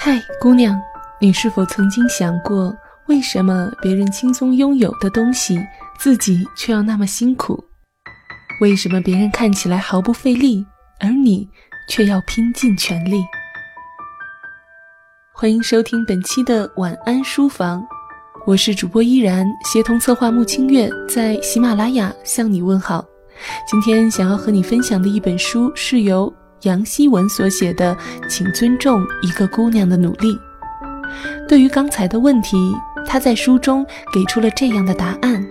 嗨，姑娘，你是否曾经想过，为什么别人轻松拥有的东西，自己却要那么辛苦？为什么别人看起来毫不费力，而你却要拼尽全力？欢迎收听本期的晚安书房，我是主播依然，协同策划穆清月在喜马拉雅向你问好。今天想要和你分享的一本书是由杨希文所写的，请尊重一个姑娘的努力。对于刚才的问题，他在书中给出了这样的答案：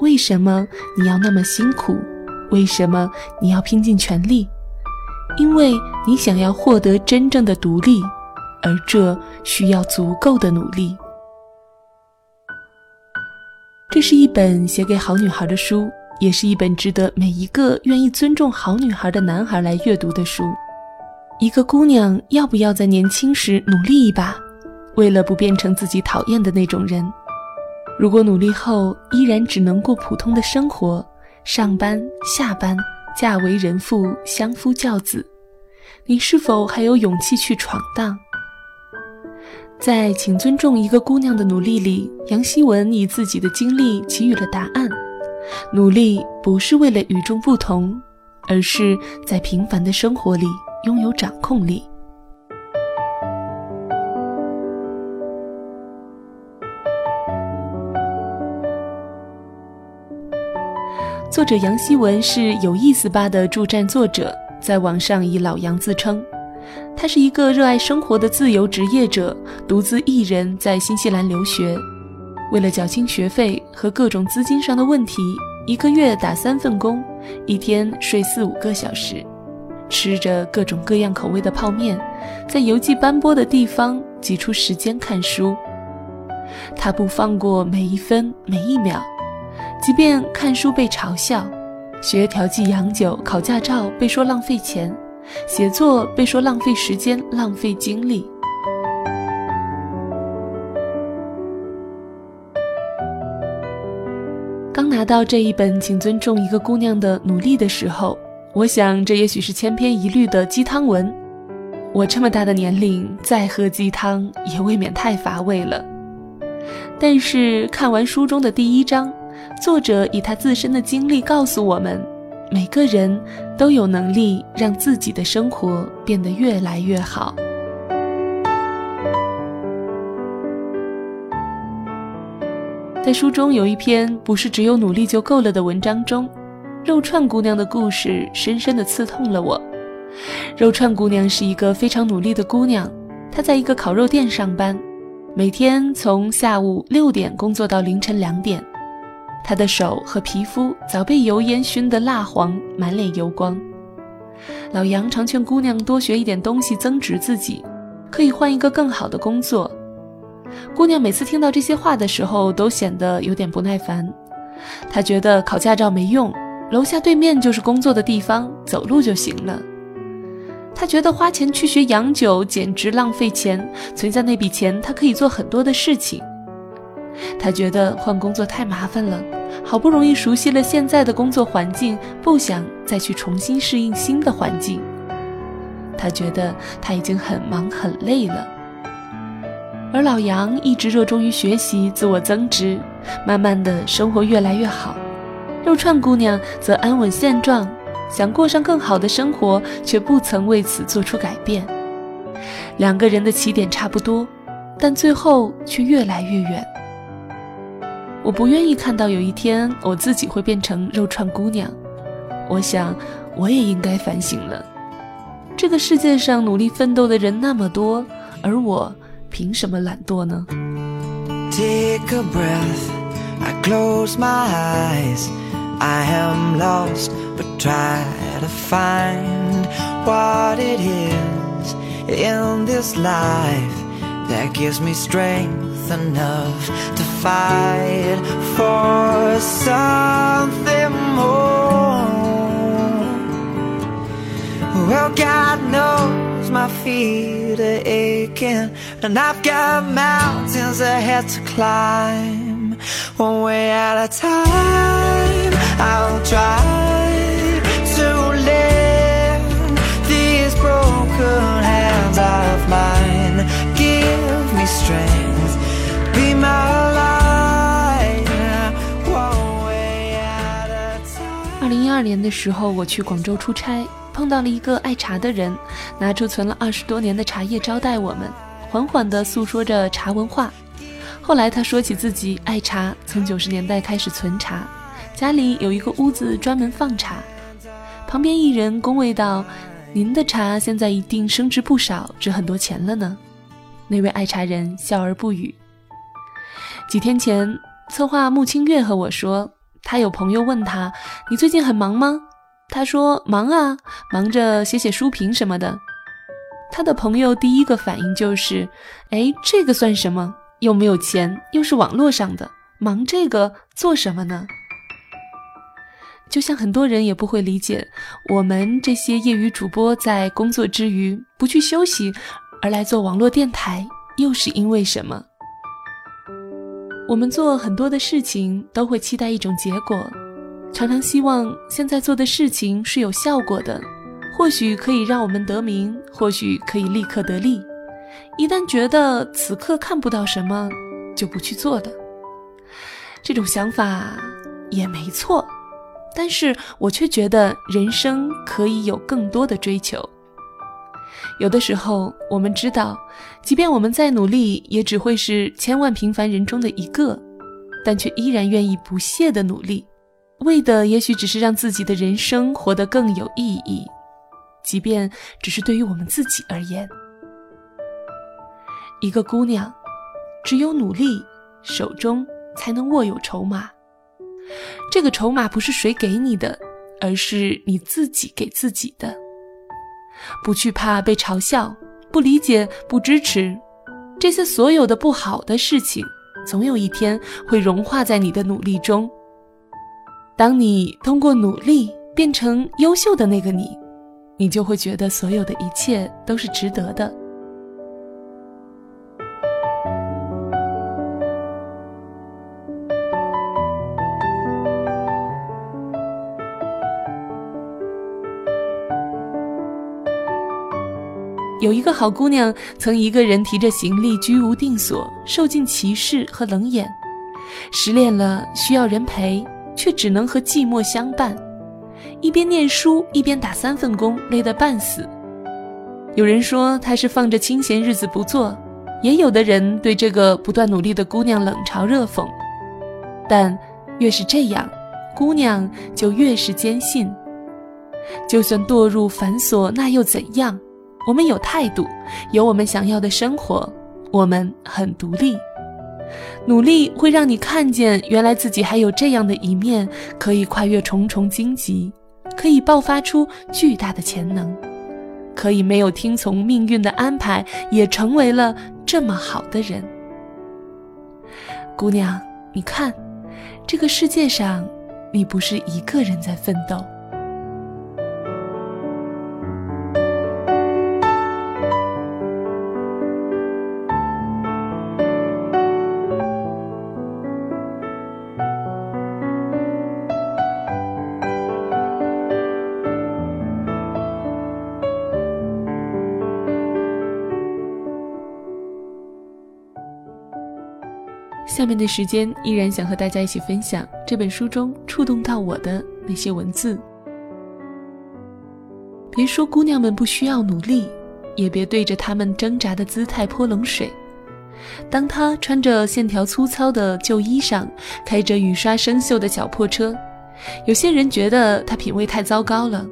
为什么你要那么辛苦？为什么你要拼尽全力？因为你想要获得真正的独立。而这需要足够的努力。这是一本写给好女孩的书，也是一本值得每一个愿意尊重好女孩的男孩来阅读的书。一个姑娘要不要在年轻时努力一把，为了不变成自己讨厌的那种人？如果努力后依然只能过普通的生活，上班、下班、嫁为人妇、相夫教子，你是否还有勇气去闯荡？在《请尊重一个姑娘的努力》里，杨希文以自己的经历给予了答案：努力不是为了与众不同，而是在平凡的生活里拥有掌控力。作者杨希文是有意思吧的助战作者，在网上以老杨自称。他是一个热爱生活的自由职业者，独自一人在新西兰留学。为了缴清学费和各种资金上的问题，一个月打三份工，一天睡四五个小时，吃着各种各样口味的泡面，在游记斑驳的地方挤出时间看书。他不放过每一分每一秒，即便看书被嘲笑，学调剂洋酒、考驾照被说浪费钱。写作被说浪费时间、浪费精力。拿到这一本《请尊重一个姑娘的努力》的时候，我想这也许是千篇一律的鸡汤文。我这么大的年龄，再喝鸡汤也未免太乏味了。但是看完书中的第一章，作者以他自身的经历告诉我们。每个人都有能力让自己的生活变得越来越好。在书中有一篇不是只有努力就够了的文章中，肉串姑娘的故事深深的刺痛了我。肉串姑娘是一个非常努力的姑娘，她在一个烤肉店上班，每天从下午六点工作到凌晨两点。她的手和皮肤早被油烟熏得蜡黄，满脸油光。老杨常劝姑娘多学一点东西，增值自己，可以换一个更好的工作。姑娘每次听到这些话的时候，都显得有点不耐烦。她觉得考驾照没用，楼下对面就是工作的地方，走路就行了。她觉得花钱去学洋酒简直浪费钱，存下那笔钱，她可以做很多的事情。她觉得换工作太麻烦了，好不容易熟悉了现在的工作环境，不想再去重新适应新的环境。她觉得她已经很忙很累了。而老杨一直热衷于学习、自我增值，慢慢的生活越来越好。肉串姑娘则安稳现状，想过上更好的生活，却不曾为此做出改变。两个人的起点差不多，但最后却越来越远。我不愿意看到有一天我自己会变成肉串姑娘。我想，我也应该反省了。这个世界上努力奋斗的人那么多，而我凭什么懒惰呢？Take a breath, I close my eyes. I am lost, but try to find what it is in this life that gives me strength enough to fight for something more. Well, God knows 二零一二年的时候，我去广州出差。碰到了一个爱茶的人，拿出存了二十多年的茶叶招待我们，缓缓地诉说着茶文化。后来他说起自己爱茶，从九十年代开始存茶，家里有一个屋子专门放茶。旁边一人恭维道：“您的茶现在一定升值不少，值很多钱了呢。”那位爱茶人笑而不语。几天前，策划穆清月和我说，他有朋友问他：“你最近很忙吗？”他说：“忙啊，忙着写写书评什么的。”他的朋友第一个反应就是：“哎，这个算什么？又没有钱，又是网络上的，忙这个做什么呢？”就像很多人也不会理解，我们这些业余主播在工作之余不去休息，而来做网络电台，又是因为什么？我们做很多的事情都会期待一种结果，常常希望现在做的事情是有效果的，或许可以让我们得名，或许可以立刻得利。一旦觉得此刻看不到什么，就不去做的。这种想法也没错。但是我却觉得人生可以有更多的追求。有的时候，我们知道，即便我们再努力，也只会是千万平凡人中的一个，但却依然愿意不懈的努力，为的也许只是让自己的人生活得更有意义，即便只是对于我们自己而言。一个姑娘，只有努力，手中才能握有筹码。这个筹码不是谁给你的，而是你自己给自己的。不去怕被嘲笑、不理解、不支持，这些所有的不好的事情，总有一天会融化在你的努力中。当你通过努力变成优秀的那个你，你就会觉得所有的一切都是值得的。有一个好姑娘，曾一个人提着行李居无定所，受尽歧视和冷眼。失恋了，需要人陪，却只能和寂寞相伴。一边念书，一边打三份工，累得半死。有人说她是放着清闲日子不做，也有的人对这个不断努力的姑娘冷嘲热讽。但越是这样，姑娘就越是坚信，就算堕入繁琐，那又怎样？我们有态度，有我们想要的生活，我们很独立。努力会让你看见，原来自己还有这样的一面，可以跨越重重荆棘，可以爆发出巨大的潜能，可以没有听从命运的安排，也成为了这么好的人。姑娘，你看，这个世界上，你不是一个人在奋斗。下面的时间依然想和大家一起分享这本书中触动到我的那些文字。别说姑娘们不需要努力，也别对着她们挣扎的姿态泼冷水。当她穿着线条粗糙的旧衣裳，开着雨刷生锈的小破车，有些人觉得她品味太糟糕了，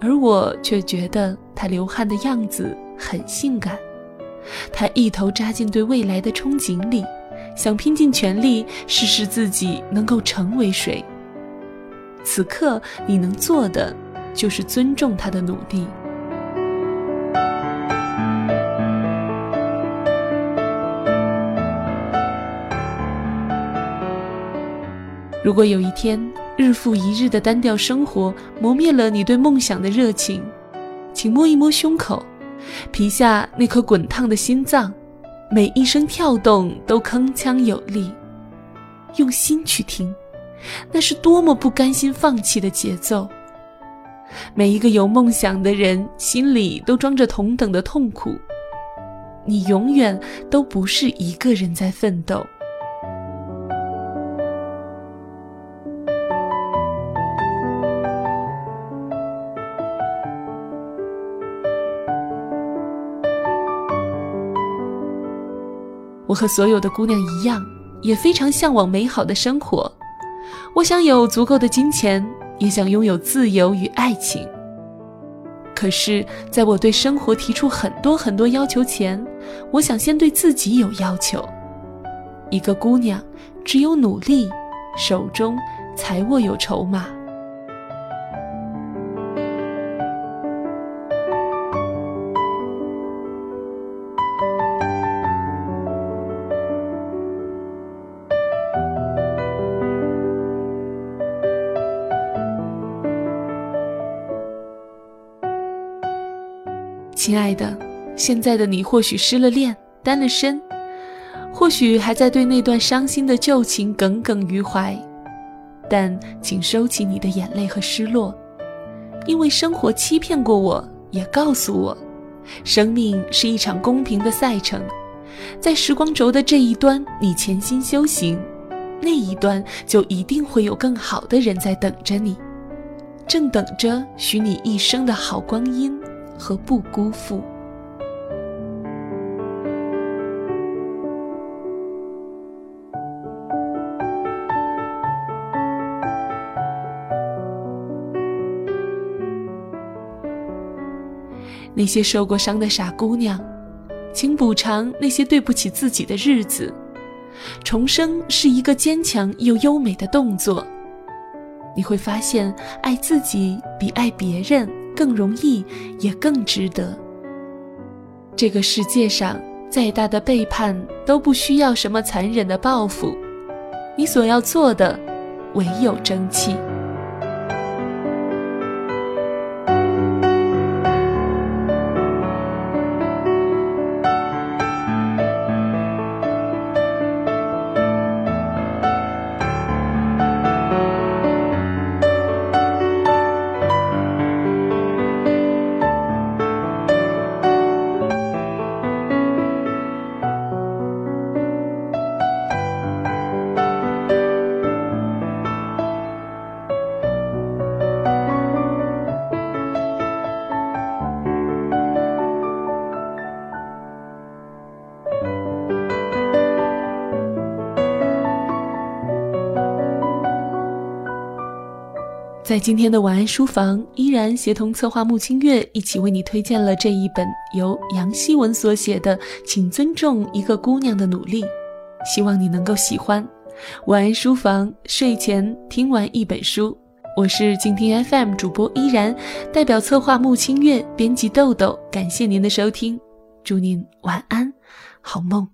而我却觉得她流汗的样子很性感。她一头扎进对未来的憧憬里。想拼尽全力试试自己能够成为谁。此刻你能做的就是尊重他的努力。如果有一天日复一日的单调生活磨灭了你对梦想的热情，请摸一摸胸口，皮下那颗滚烫的心脏。每一声跳动都铿锵有力，用心去听，那是多么不甘心放弃的节奏。每一个有梦想的人心里都装着同等的痛苦，你永远都不是一个人在奋斗。我和所有的姑娘一样，也非常向往美好的生活。我想有足够的金钱，也想拥有自由与爱情。可是，在我对生活提出很多很多要求前，我想先对自己有要求。一个姑娘，只有努力，手中才握有筹码。亲爱的，现在的你或许失了恋，单了身，或许还在对那段伤心的旧情耿耿于怀，但请收起你的眼泪和失落，因为生活欺骗过我，也告诉我，生命是一场公平的赛程，在时光轴的这一端，你潜心修行，那一端就一定会有更好的人在等着你，正等着许你一生的好光阴。和不辜负。那些受过伤的傻姑娘，请补偿那些对不起自己的日子。重生是一个坚强又优美的动作。你会发现，爱自己比爱别人。更容易，也更值得。这个世界上，再大的背叛都不需要什么残忍的报复，你所要做的，唯有争气。在今天的晚安书房，依然协同策划穆清月一起为你推荐了这一本由杨希文所写的《请尊重一个姑娘的努力》，希望你能够喜欢。晚安书房，睡前听完一本书，我是静听 FM 主播依然，代表策划穆清月，编辑豆豆，感谢您的收听，祝您晚安，好梦。